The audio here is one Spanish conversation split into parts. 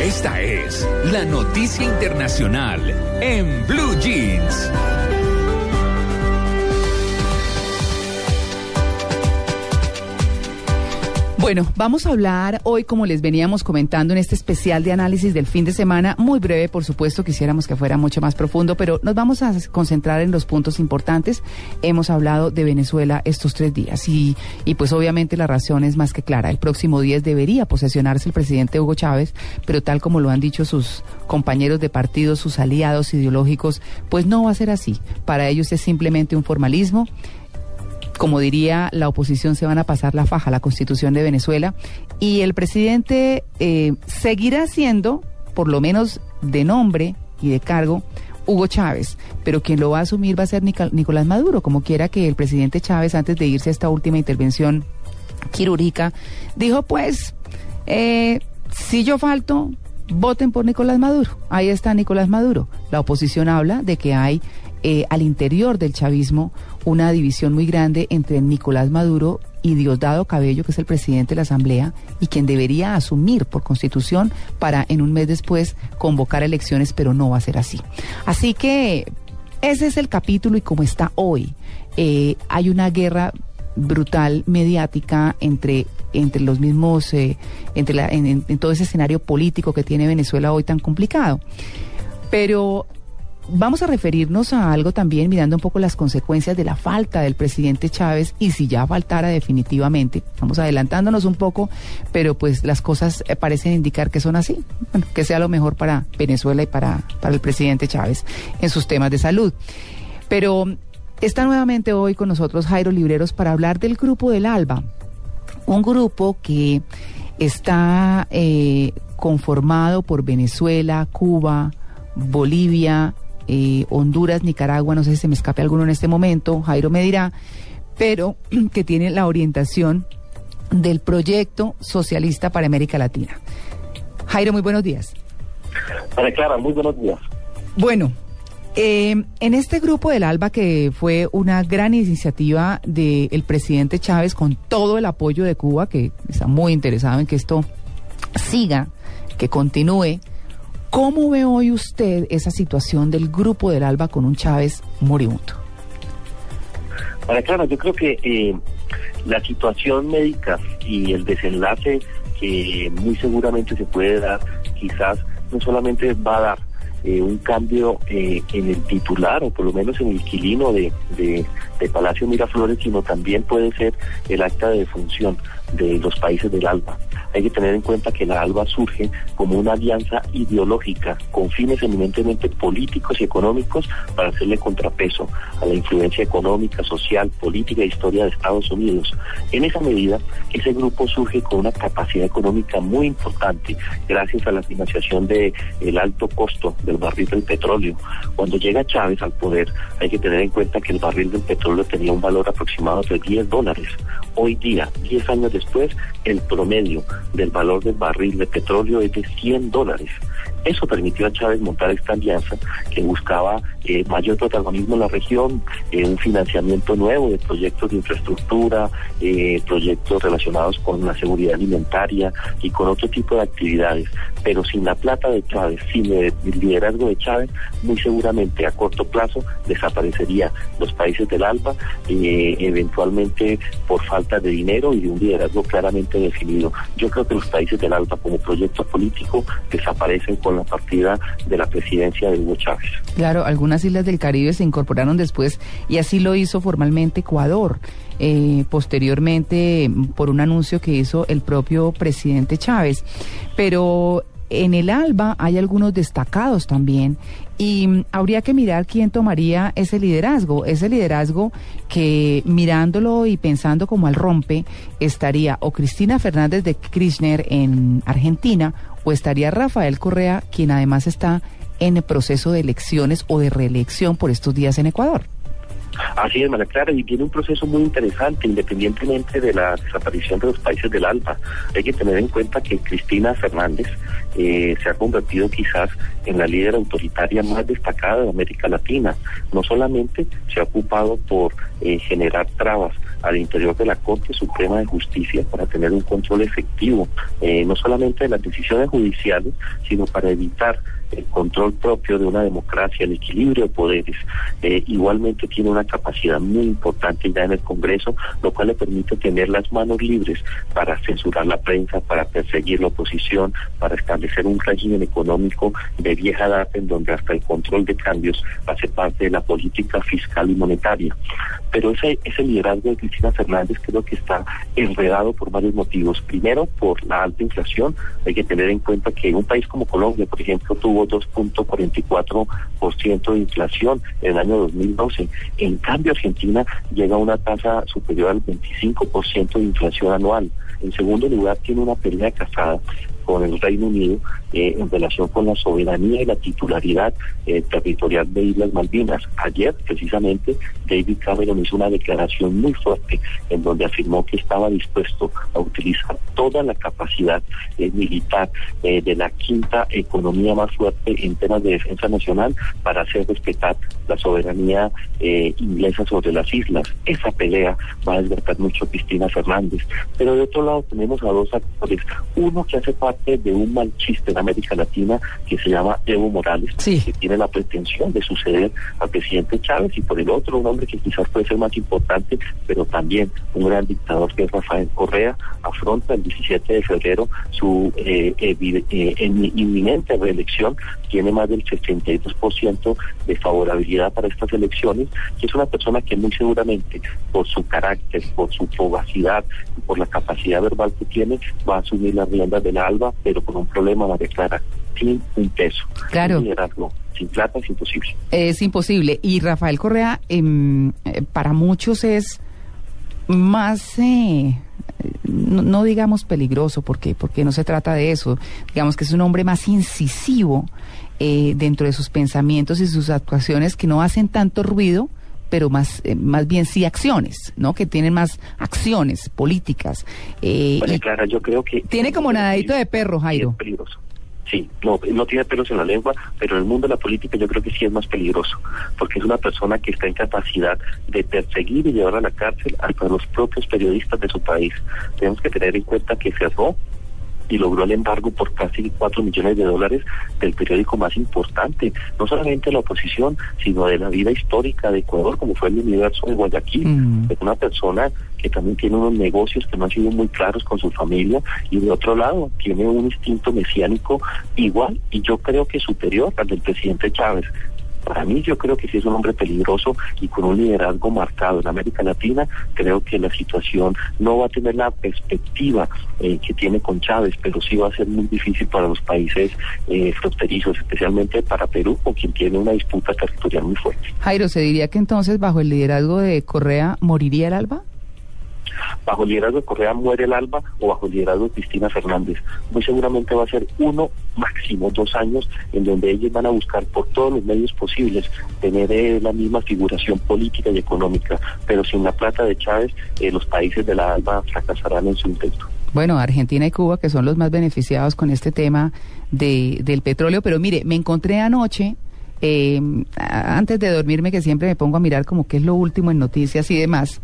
Esta es la noticia internacional en Blue Jeans. Bueno, vamos a hablar hoy, como les veníamos comentando en este especial de análisis del fin de semana, muy breve, por supuesto, quisiéramos que fuera mucho más profundo, pero nos vamos a concentrar en los puntos importantes. Hemos hablado de Venezuela estos tres días y, y pues obviamente la razón es más que clara. El próximo 10 debería posesionarse el presidente Hugo Chávez, pero tal como lo han dicho sus compañeros de partido, sus aliados ideológicos, pues no va a ser así. Para ellos es simplemente un formalismo como diría la oposición, se van a pasar la faja la constitución de Venezuela y el presidente eh, seguirá siendo, por lo menos de nombre y de cargo, Hugo Chávez, pero quien lo va a asumir va a ser Nicolás Maduro, como quiera que el presidente Chávez, antes de irse a esta última intervención quirúrgica, dijo pues, eh, si yo falto, voten por Nicolás Maduro. Ahí está Nicolás Maduro. La oposición habla de que hay eh, al interior del chavismo una división muy grande entre Nicolás Maduro y Diosdado Cabello, que es el presidente de la Asamblea y quien debería asumir por constitución para en un mes después convocar elecciones, pero no va a ser así. Así que ese es el capítulo y como está hoy, eh, hay una guerra brutal mediática entre entre los mismos eh, entre la, en todo ese escenario político que tiene Venezuela hoy tan complicado. Pero Vamos a referirnos a algo también mirando un poco las consecuencias de la falta del presidente Chávez y si ya faltara definitivamente. Vamos adelantándonos un poco, pero pues las cosas eh, parecen indicar que son así. Bueno, que sea lo mejor para Venezuela y para, para el presidente Chávez en sus temas de salud. Pero está nuevamente hoy con nosotros Jairo Libreros para hablar del grupo del ALBA, un grupo que está eh, conformado por Venezuela, Cuba, Bolivia, eh, Honduras, Nicaragua, no sé si se me escape alguno en este momento, Jairo me dirá, pero que tiene la orientación del proyecto socialista para América Latina. Jairo, muy buenos días. Clara, muy buenos días. Bueno, eh, en este grupo del ALBA, que fue una gran iniciativa del presidente Chávez con todo el apoyo de Cuba, que está muy interesado en que esto siga, que continúe, ¿Cómo ve hoy usted esa situación del grupo del ALBA con un Chávez moribundo? Para claro, yo creo que eh, la situación médica y el desenlace que muy seguramente se puede dar, quizás no solamente va a dar eh, un cambio eh, en el titular o por lo menos en el inquilino de, de, de, Palacio Miraflores, sino también puede ser el acta de defunción de los países del ALBA. Hay que tener en cuenta que la ALBA surge como una alianza ideológica con fines eminentemente políticos y económicos para hacerle contrapeso a la influencia económica, social, política e historia de Estados Unidos. En esa medida, ese grupo surge con una capacidad económica muy importante gracias a la financiación del el alto costo del barril del petróleo. Cuando llega Chávez al poder, hay que tener en cuenta que el barril del petróleo tenía un valor aproximado de 10 dólares. Hoy día, 10 años después, el promedio del valor del barril de petróleo es de 100 dólares. Eso permitió a Chávez montar esta alianza que buscaba eh, mayor protagonismo en la región, eh, un financiamiento nuevo de proyectos de infraestructura, eh, proyectos relacionados con la seguridad alimentaria y con otro tipo de actividades. Pero sin la plata de Chávez, sin el liderazgo de Chávez, muy seguramente a corto plazo desaparecería los países del ALBA, eventualmente por falta de dinero y de un liderazgo claramente definido. Yo creo que los países del ALBA como proyecto político desaparecen la partida de la presidencia de Hugo Chávez. Claro, algunas islas del Caribe se incorporaron después y así lo hizo formalmente Ecuador. Eh, posteriormente por un anuncio que hizo el propio presidente Chávez. Pero en el ALBA hay algunos destacados también y habría que mirar quién tomaría ese liderazgo, ese liderazgo que mirándolo y pensando como al rompe estaría o Cristina Fernández de Kirchner en Argentina o estaría Rafael Correa, quien además está en el proceso de elecciones o de reelección por estos días en Ecuador. Así es, María Clara, y tiene un proceso muy interesante, independientemente de la desaparición de los países del ALBA. Hay que tener en cuenta que Cristina Fernández eh, se ha convertido quizás en la líder autoritaria más destacada de América Latina. No solamente se ha ocupado por eh, generar trabas al interior de la Corte Suprema de Justicia para tener un control efectivo, eh, no solamente de las decisiones judiciales, sino para evitar el control propio de una democracia, el equilibrio de poderes. Eh, igualmente tiene una capacidad muy importante ya en el Congreso, lo cual le permite tener las manos libres para censurar la prensa, para perseguir la oposición, para establecer un régimen económico de vieja data en donde hasta el control de cambios hace parte de la política fiscal y monetaria. Pero ese, ese liderazgo de Cristina Fernández creo que está enredado por varios motivos. Primero, por la alta inflación. Hay que tener en cuenta que un país como Colombia, por ejemplo, tuvo 2.44% de inflación en el año 2012. En cambio, Argentina llega a una tasa superior al 25% de inflación anual. En segundo lugar, tiene una pelea casada con el Reino Unido eh, en relación con la soberanía y la titularidad eh, territorial de Islas Malvinas. Ayer, precisamente, David Cameron hizo una declaración muy fuerte en donde afirmó que estaba dispuesto a utilizar toda la capacidad eh, militar de la quinta economía más fuerte en temas de defensa nacional para hacer respetar la soberanía inglesa sobre las islas. Esa pelea va a desgastar mucho Cristina Fernández. Pero de otro lado tenemos a dos actores. Uno que hace parte de un mal chiste América Latina que se llama Evo Morales, que tiene la pretensión de suceder al presidente Chávez, y por el otro, un hombre que quizás puede ser más importante, pero también un gran dictador que es Rafael Correa, afronta el 17 de febrero su eh, eh, inminente reelección, tiene más del 62% de favorabilidad para estas elecciones, y es una persona que muy seguramente, por su carácter, por su fugacidad, por la capacidad verbal que tiene, va a asumir las riendas del Pero con un problema, María Clara, sin un peso. Claro. sin plata es imposible. Es imposible. Y Rafael Correa, em, eh, para muchos es más... Eh, no, digamos peligroso, porque, porque no se trata de eso. Digamos que es un hombre más incisivo eh, dentro de sus pensamientos y sus actuaciones que no hacen tanto ruido, pero más, eh, más bien sí acciones, ¿no? Que tienen más acciones políticas. Eh, Clara, yo creo que... Tiene como nadadito de perro, Jairo. Es peligroso. Sí, no, no tiene pelos en la lengua, pero en el mundo de la política yo creo que sí es más peligroso, porque es una persona que está en capacidad de perseguir y llevar a la cárcel hasta los propios periodistas de su país. Tenemos que tener en cuenta que cerró y logró el embargo por casi 4 millones de dólares del periódico más importante, no solamente de la oposición, sino de la vida histórica de Ecuador, como fue el universo de Guayaquil. Mm. Es una persona que también tiene unos negocios que no han sido muy claros con su familia y de otro lado tiene un instinto mesiánico igual y yo creo que superior al del presidente Chávez. Para mí yo creo que sí es un hombre peligroso y con un liderazgo marcado en América Latina, creo que la situación no va a tener la perspectiva eh, que tiene con Chávez, pero sí va a ser muy difícil para los países eh, fronterizos, especialmente para Perú, con quien tiene una disputa territorial muy fuerte. Jairo, ¿se diría que entonces bajo el liderazgo de Correa moriría el ALBA? Bajo el liderazgo de Correa muere el alba o bajo el liderazgo de Cristina Fernández. Muy seguramente va a ser uno, máximo dos años, en donde ellos van a buscar por todos los medios posibles tener eh, la misma figuración política y económica, pero sin la plata de Chávez, eh, los países de la alba fracasarán en su intento. Bueno, Argentina y Cuba, que son los más beneficiados con este tema de, del petróleo, pero mire, me encontré anoche eh, antes de dormirme, que siempre me pongo a mirar como qué es lo último en noticias y demás,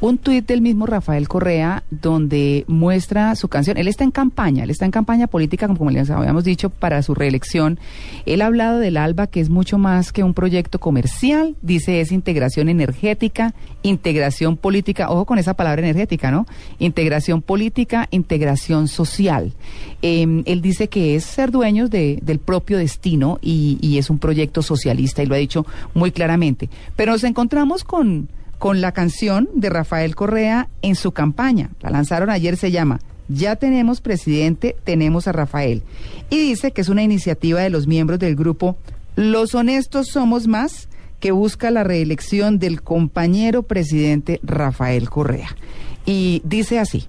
un tuit del mismo Rafael Correa donde muestra su canción. Él está en campaña, él está en campaña política, como les habíamos dicho, para su reelección. Él ha hablado del ALBA, que es mucho más que un proyecto comercial, dice es integración energética, integración política, ojo con esa palabra energética, ¿no? Integración política, integración social. Em, él dice que es ser dueños de, del propio destino y es un proyecto socialista y lo ha dicho muy claramente. Pero nos encontramos con con la canción de Rafael Correa en su campaña. La lanzaron ayer, se llama Ya tenemos presidente, tenemos a Rafael. Y dice que es una iniciativa de los miembros del grupo Los Honestos Somos Más, que busca la reelección del compañero presidente Rafael Correa. Y dice así.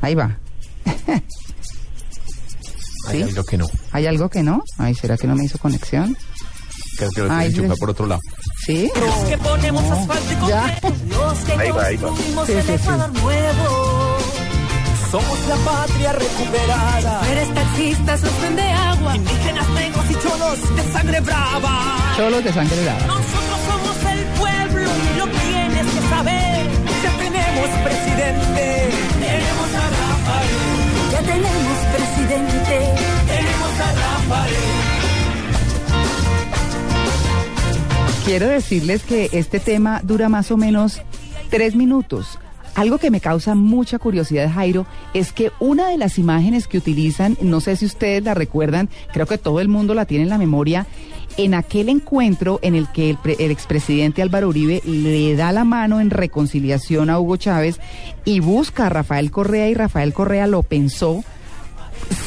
Ahí va. Hay algo que no. ¿Hay algo que no? Ay, ¿será que no me hizo conexión? Creo que lo tiene por otro lado. ¿Sí? Los que ponemos asfalto y concreto, los que ahí va, ahí va. construimos el Ecuador nuevo. Somos la patria recuperada. Eres taxista, sostén de agua. Indígenas, negros y cholos de sangre brava. Cholos de sangre brava. Nosotros somos el pueblo y lo saber que tenemos presidente. Tenemos a Rafael. Ya tenemos presidente. Tenemos a Rafael. Quiero decirles que este tema dura más o menos tres minutos. Algo que me causa mucha curiosidad, Jairo, es que una de las imágenes que utilizan, no sé si ustedes la recuerdan, creo que todo el mundo la tiene en la memoria, en aquel encuentro en el que el, expresidente Álvaro Uribe le da la mano en reconciliación a Hugo Chávez y busca a Rafael Correa y Rafael Correa lo pensó,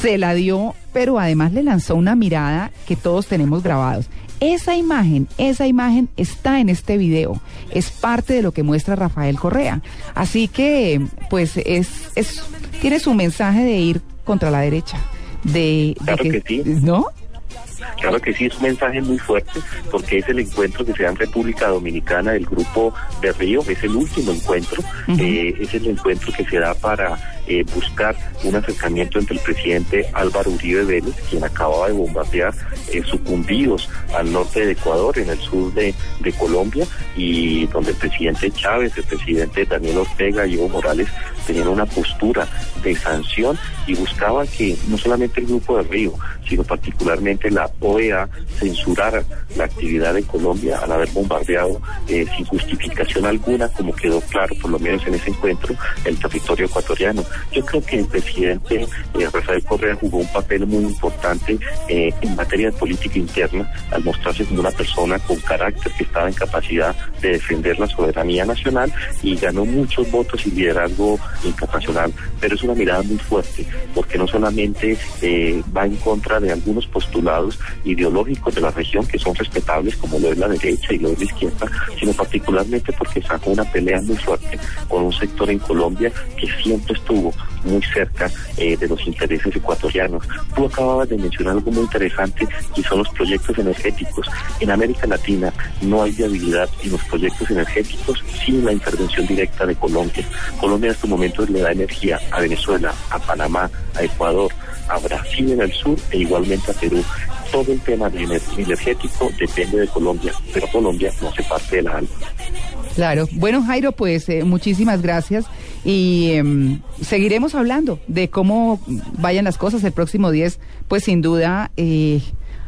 se la dio, pero además le lanzó una mirada que todos tenemos grabados. Esa imagen, esa imagen está en este video, es parte de lo que muestra Rafael Correa. Así que, pues, es, es tiene su mensaje de ir contra la derecha. De, claro que, sí. ¿No? Claro que sí, es un mensaje muy fuerte porque es el encuentro que se da en República Dominicana del Grupo de Río, es el último encuentro, eh, es el encuentro que se da para eh, buscar un acercamiento entre el presidente Álvaro Uribe Vélez, quien acababa de bombardear eh, sucumbidos al norte de Ecuador, en el sur de, Colombia, y donde el presidente Chávez, el presidente Daniel Ortega y Evo Morales tenían una postura de sanción y buscaban que no solamente el Grupo de Río, sino particularmente la OEA censurara la actividad de Colombia al haber bombardeado eh, sin justificación alguna, como quedó claro por lo menos en ese encuentro, el territorio ecuatoriano. Yo creo que el presidente eh, Rafael Correa jugó un papel muy importante eh, en materia de política interna al mostrarse como una persona con carácter que estaba en capacidad de defender la soberanía nacional y ganó muchos votos y liderazgo internacional. Pero es una mirada muy fuerte porque no solamente eh, va en contra de algunos postulados ideológicos de la región que son respetables como lo es la derecha y lo es la izquierda, sino particularmente porque sacó una pelea muy fuerte con un sector en Colombia que siempre estuvo muy cerca eh, de los intereses ecuatorianos. Tú acababas de mencionar algo muy interesante y son los proyectos energéticos. En América Latina no hay viabilidad en los proyectos energéticos sin la intervención directa de Colombia. Colombia en estos momentos le da energía a Venezuela, a Panamá, a Ecuador, a Brasil en el sur e igualmente a Perú todo el tema energético depende de Colombia, pero Colombia no hace parte de la ALBA. Claro. Bueno, Jairo, pues eh, muchísimas gracias y em, seguiremos hablando de cómo vayan las cosas el próximo 10. Pues sin duda eh,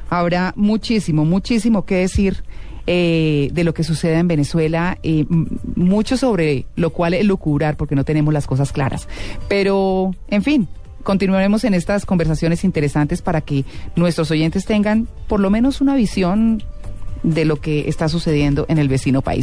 habrá muchísimo, muchísimo que decir. Eh, de lo que sucede en Venezuela, mucho sobre lo cual elucubrar porque no tenemos las cosas claras. Pero, en fin, continuaremos en estas conversaciones interesantes para que nuestros oyentes tengan por lo menos una visión de lo que está sucediendo en el vecino país.